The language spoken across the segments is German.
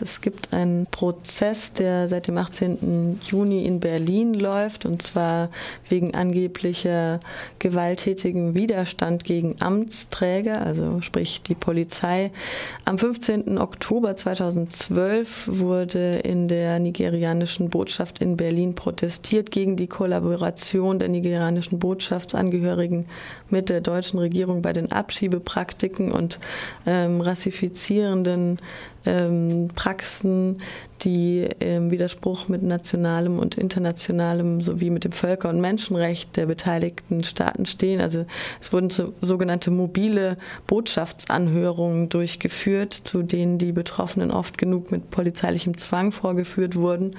Es gibt einen Prozess, der seit dem 18. Juni in Berlin läuft, und zwar wegen angeblicher gewalttätigen Widerstand gegen Amtsträger, also sprich die Polizei. Am 15. Oktober 2012 wurde in der nigerianischen Botschaft in Berlin protestiert gegen die Kollaboration der nigerianischen Botschaftsangehörigen mit der deutschen Regierung bei den Abschiebepraktiken und ähm, rassifizierenden ähm, Praxen, 嗯。Die im Widerspruch mit nationalem und internationalem sowie mit dem Völker- und Menschenrecht der beteiligten Staaten stehen. Also es wurden so, sogenannte mobile Botschaftsanhörungen durchgeführt, zu denen die Betroffenen oft genug mit polizeilichem Zwang vorgeführt wurden.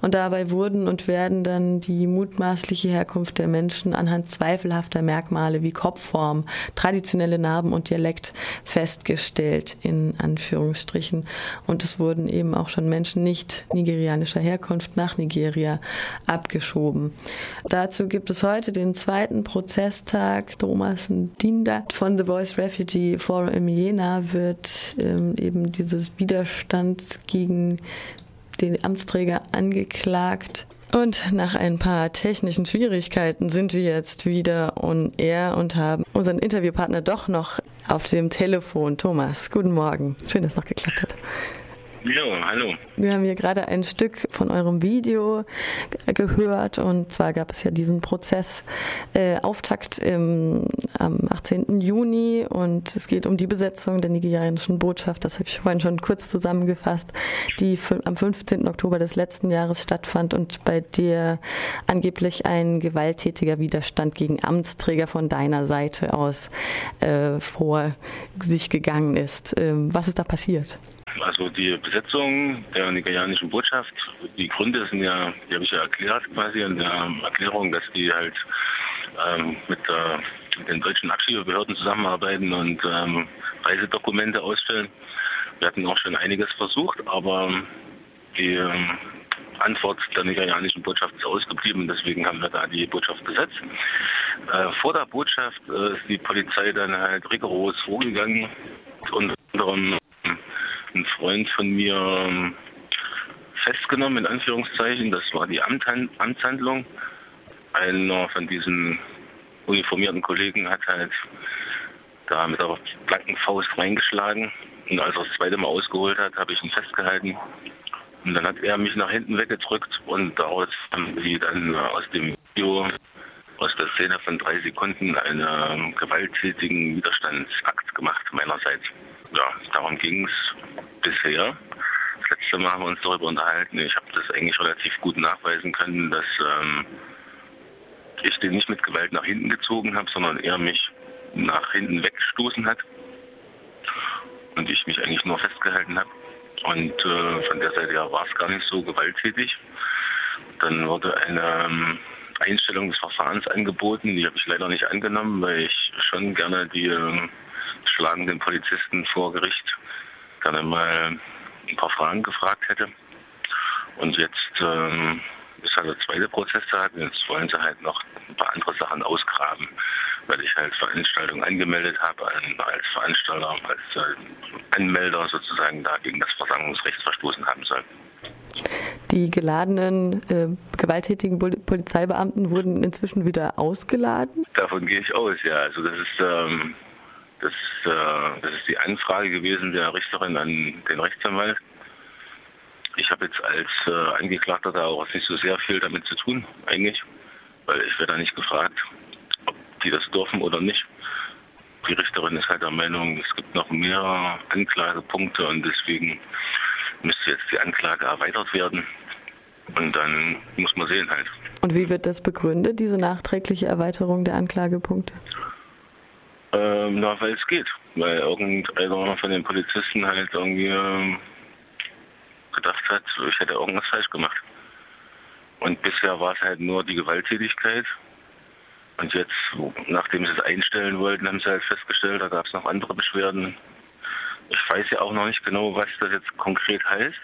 Und dabei wurden und werden dann die mutmaßliche Herkunft der Menschen anhand zweifelhafter Merkmale wie Kopfform, traditionelle Narben und Dialekt festgestellt, in Anführungsstrichen. Und es wurden eben auch schon Menschen nicht nigerianischer Herkunft nach Nigeria abgeschoben. Dazu gibt es heute den zweiten Prozesstag. Thomas Dinda von The Voice Refugee Forum im Jena wird ähm, eben dieses Widerstand gegen den Amtsträger angeklagt. Und nach ein paar technischen Schwierigkeiten sind wir jetzt wieder on air und haben unseren Interviewpartner doch noch auf dem Telefon. Thomas, guten Morgen. Schön, dass es noch geklappt hat. Ja, hallo. Wir haben hier gerade ein Stück von eurem Video gehört und zwar gab es ja diesen Prozess äh, Auftakt im, am 18. Juni und es geht um die Besetzung der nigerianischen Botschaft, das habe ich vorhin schon kurz zusammengefasst, die am 15. Oktober des letzten Jahres stattfand und bei der angeblich ein gewalttätiger Widerstand gegen Amtsträger von deiner Seite aus äh, vor sich gegangen ist. Ähm, was ist da passiert? Also die Besetzung der nigerianischen Botschaft, die Gründe sind ja, die habe ich ja erklärt quasi in der Erklärung, dass die halt ähm, mit, äh, den deutschen Abschiebebehörden zusammenarbeiten und ähm, Reisedokumente ausstellen. Wir hatten auch schon einiges versucht, aber die ähm, Antwort der nigerianischen Botschaft ist ausgeblieben, deswegen haben wir da die Botschaft besetzt. Äh, vor der Botschaft äh, ist die Polizei dann halt rigoros vorgegangen, unter anderem ein Freund von mir ähm, festgenommen, in Anführungszeichen. Das war die Amtshandlung. Einer von diesen uniformierten Kollegen hat halt da mit der blanken Faust reingeschlagen. Und als er das zweite Mal ausgeholt hat, habe ich ihn festgehalten. Und dann hat er mich nach hinten weggedrückt und daraus haben sie dann aus dem Video, aus der Szene von drei Sekunden, einen gewalttätigen Widerstandsakt gemacht meinerseits. Ja, darum ging es bisher. Das letzte Mal haben wir uns darüber unterhalten. Ich habe das eigentlich relativ gut nachweisen können, dass ähm, ich den nicht mit Gewalt nach hinten gezogen habe, sondern er mich nach hinten weggestoßen hat und ich mich eigentlich nur festgehalten habe. Und äh, von der Seite her war es gar nicht so gewalttätig. Dann wurde eine ähm, Einstellung des Verfahrens angeboten. Die habe ich leider nicht angenommen, weil ich schon gerne die äh, schlagenden Polizisten vor Gericht gerne mal ein paar Fragen gefragt hätte. Und jetzt ähm, ist halt der zweite Prozesstag. Jetzt wollen sie halt noch ein paar andere Sachen ausgraben, weil ich halt Veranstaltungen angemeldet habe als Veranstalter, als äh, Anmelder sozusagen da gegen das Versammlungsrecht verstoßen haben soll. Die geladenen, äh, gewalttätigen Polizeibeamten wurden inzwischen wieder ausgeladen? Davon gehe ich aus, ja. Also das ist ähm, das, äh, das ist die Anfrage gewesen der Richterin an den Rechtsanwalt. Ich habe jetzt als äh, Angeklagter da auch nicht so sehr viel damit zu tun, eigentlich, weil ich werde da nicht gefragt, ob die das dürfen oder nicht. Die Richterin ist halt der Meinung, es gibt noch mehr Anklagepunkte und deswegen müsste jetzt die Anklage erweitert werden. Und dann muss man sehen halt. Und wie wird das begründet, diese nachträgliche Erweiterung der Anklagepunkte? Ähm, na, weil es geht. Weil irgendeiner von den Polizisten halt irgendwie ähm, gedacht hat, ich hätte irgendwas falsch gemacht. Und bisher war es halt nur die Gewalttätigkeit. Und jetzt, nachdem sie es einstellen wollten, haben sie halt festgestellt, da gab es noch andere Beschwerden. Ich weiß ja auch noch nicht genau, was das jetzt konkret heißt,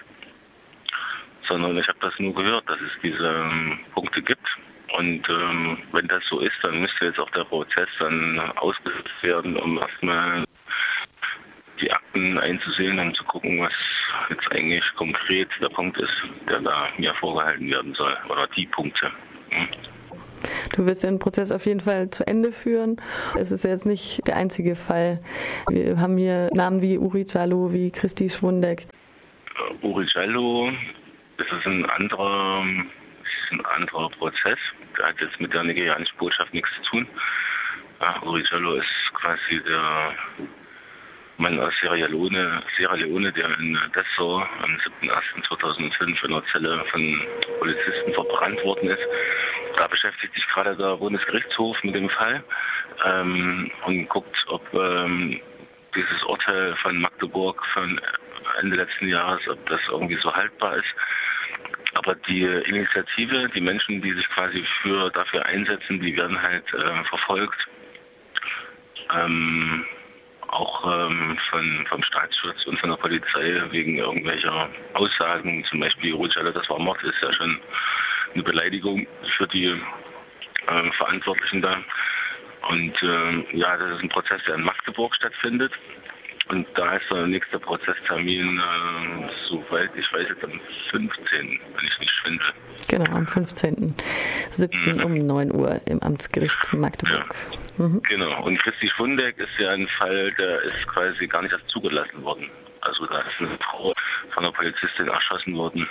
sondern ich habe das nur gehört, dass es diese ähm, Punkte gibt. Und ähm, wenn das so ist, dann müsste jetzt auch der Prozess dann ausgesetzt werden, um erstmal die Akten einzusehen, um zu gucken, was, jetzt eigentlich konkret der Punkt ist, der da mir vorgehalten werden soll, oder die Punkte. Hm. Du wirst den Prozess auf jeden Fall zu Ende führen. Es ist jetzt nicht der einzige Fall. Wir haben hier Namen wie Uri Jallo, wie Christi Schwundeck. Uh, Uri Jallo, das ist ein anderer, ein anderer Prozess. Der hat jetzt mit der nigerianischen Botschaft nichts zu tun. Uh, Uri Jallo ist quasi der Mann aus Sierra Leone, Sierra Leone der in Dessau am 7.1.2005 in einer Zelle von Polizisten verbrannt worden ist. Da beschäftigt sich gerade der Bundesgerichtshof mit dem Fall ähm, und guckt, ob ähm, dieses Urteil von Magdeburg von Ende letzten Jahres, ob das irgendwie so haltbar ist. Aber die Initiative, die Menschen, die sich quasi für dafür einsetzen, die werden halt äh, verfolgt. Ähm, auch ähm, von, vom Staatsschutz und von der Polizei wegen irgendwelcher Aussagen, zum Beispiel Rutschelle, das war Mord, ist ja schon eine Beleidigung für die äh, Verantwortlichen da. Und äh, ja, das ist ein Prozess, der in Magdeburg stattfindet. Und da ist der nächste Prozesstermin, äh, soweit ich weiß, jetzt am 15., wenn ich nicht schwindel. Genau, am 15.07. Mhm. um 9 Uhr im Amtsgericht Magdeburg. Ja. Mhm. Genau, und Christi Schwundeck ist ja ein Fall, der ist quasi gar nicht erst zugelassen worden. Also da ist eine Frau von einer Polizistin erschossen worden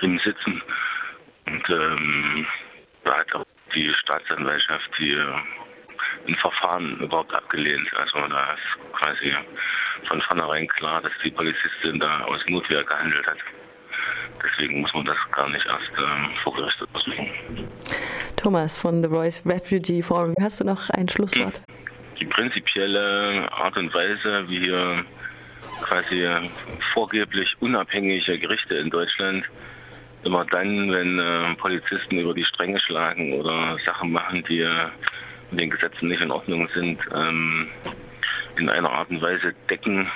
im Sitzen. Und ähm, da hat auch die Staatsanwaltschaft die ein Verfahren überhaupt abgelehnt. Also da ist quasi von vornherein klar, dass die Polizistin da aus Notwehr gehandelt hat. Deswegen muss man das gar nicht erst ähm, vor Gericht untersuchen. Thomas von The Voice Refugee Forum, hast du noch ein Schlusswort? Die prinzipielle Art und Weise, wie hier quasi vorgeblich unabhängige Gerichte in Deutschland immer dann, wenn äh, Polizisten über die Stränge schlagen oder Sachen machen, die äh, den Gesetzen nicht in Ordnung sind, ähm, in einer Art und Weise decken,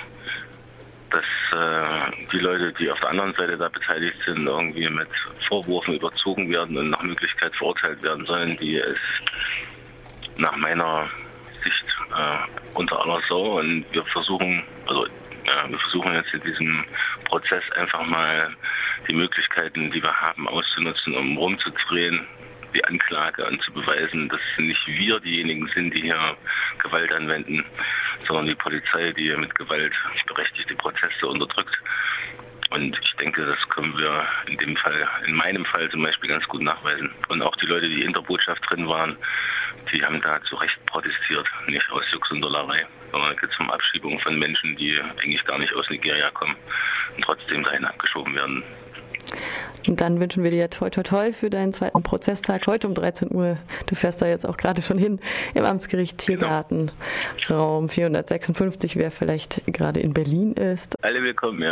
dass äh, die Leute, die auf der anderen Seite da beteiligt sind, irgendwie mit Vorwürfen überzogen werden und nach Möglichkeit verurteilt werden sollen, die es nach meiner Sicht äh, unter aller Sau. Und wir versuchen, also ja, wir versuchen jetzt in diesem Prozess einfach mal die Möglichkeiten, die wir haben, auszunutzen, um rumzudrehen, die Anklage und zu beweisen, dass nicht wir diejenigen sind, die hier Gewalt anwenden, sondern die Polizei, die mit Gewalt berechtigte Prozesse unterdrückt. Und ich denke, das können wir in dem Fall, in meinem Fall zum Beispiel ganz gut nachweisen. Und auch die Leute, die in der Botschaft drin waren, die haben da zu Recht protestiert, nicht aus Jux und Dollerei, sondern es geht um Abschiebung von Menschen, die eigentlich gar nicht aus Nigeria kommen und trotzdem dahin abgeschoben werden. Und dann wünschen wir dir toi toi toi für deinen zweiten Prozesstag heute um 13 Uhr. Du fährst da jetzt auch gerade schon hin im Amtsgericht Tiergarten, genau. Raum 456, wer vielleicht gerade in Berlin ist. Alle willkommen, ja.